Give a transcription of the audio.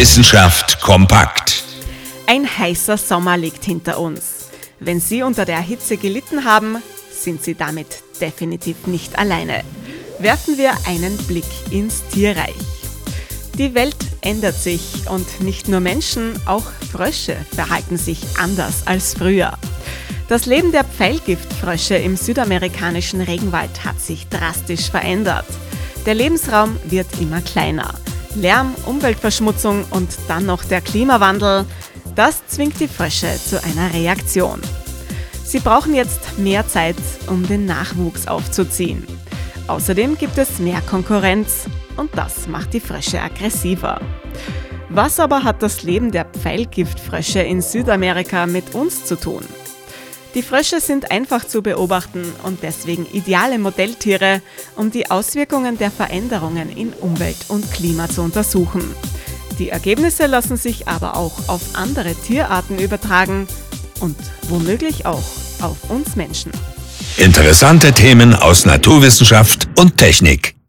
Wissenschaft kompakt. Ein heißer Sommer liegt hinter uns. Wenn Sie unter der Hitze gelitten haben, sind Sie damit definitiv nicht alleine. Werfen wir einen Blick ins Tierreich. Die Welt ändert sich und nicht nur Menschen, auch Frösche verhalten sich anders als früher. Das Leben der Pfeilgiftfrösche im südamerikanischen Regenwald hat sich drastisch verändert. Der Lebensraum wird immer kleiner. Lärm, Umweltverschmutzung und dann noch der Klimawandel, das zwingt die Frösche zu einer Reaktion. Sie brauchen jetzt mehr Zeit, um den Nachwuchs aufzuziehen. Außerdem gibt es mehr Konkurrenz und das macht die Frösche aggressiver. Was aber hat das Leben der Pfeilgiftfrösche in Südamerika mit uns zu tun? Die Frösche sind einfach zu beobachten und deswegen ideale Modelltiere, um die Auswirkungen der Veränderungen in Umwelt und Klima zu untersuchen. Die Ergebnisse lassen sich aber auch auf andere Tierarten übertragen und womöglich auch auf uns Menschen. Interessante Themen aus Naturwissenschaft und Technik.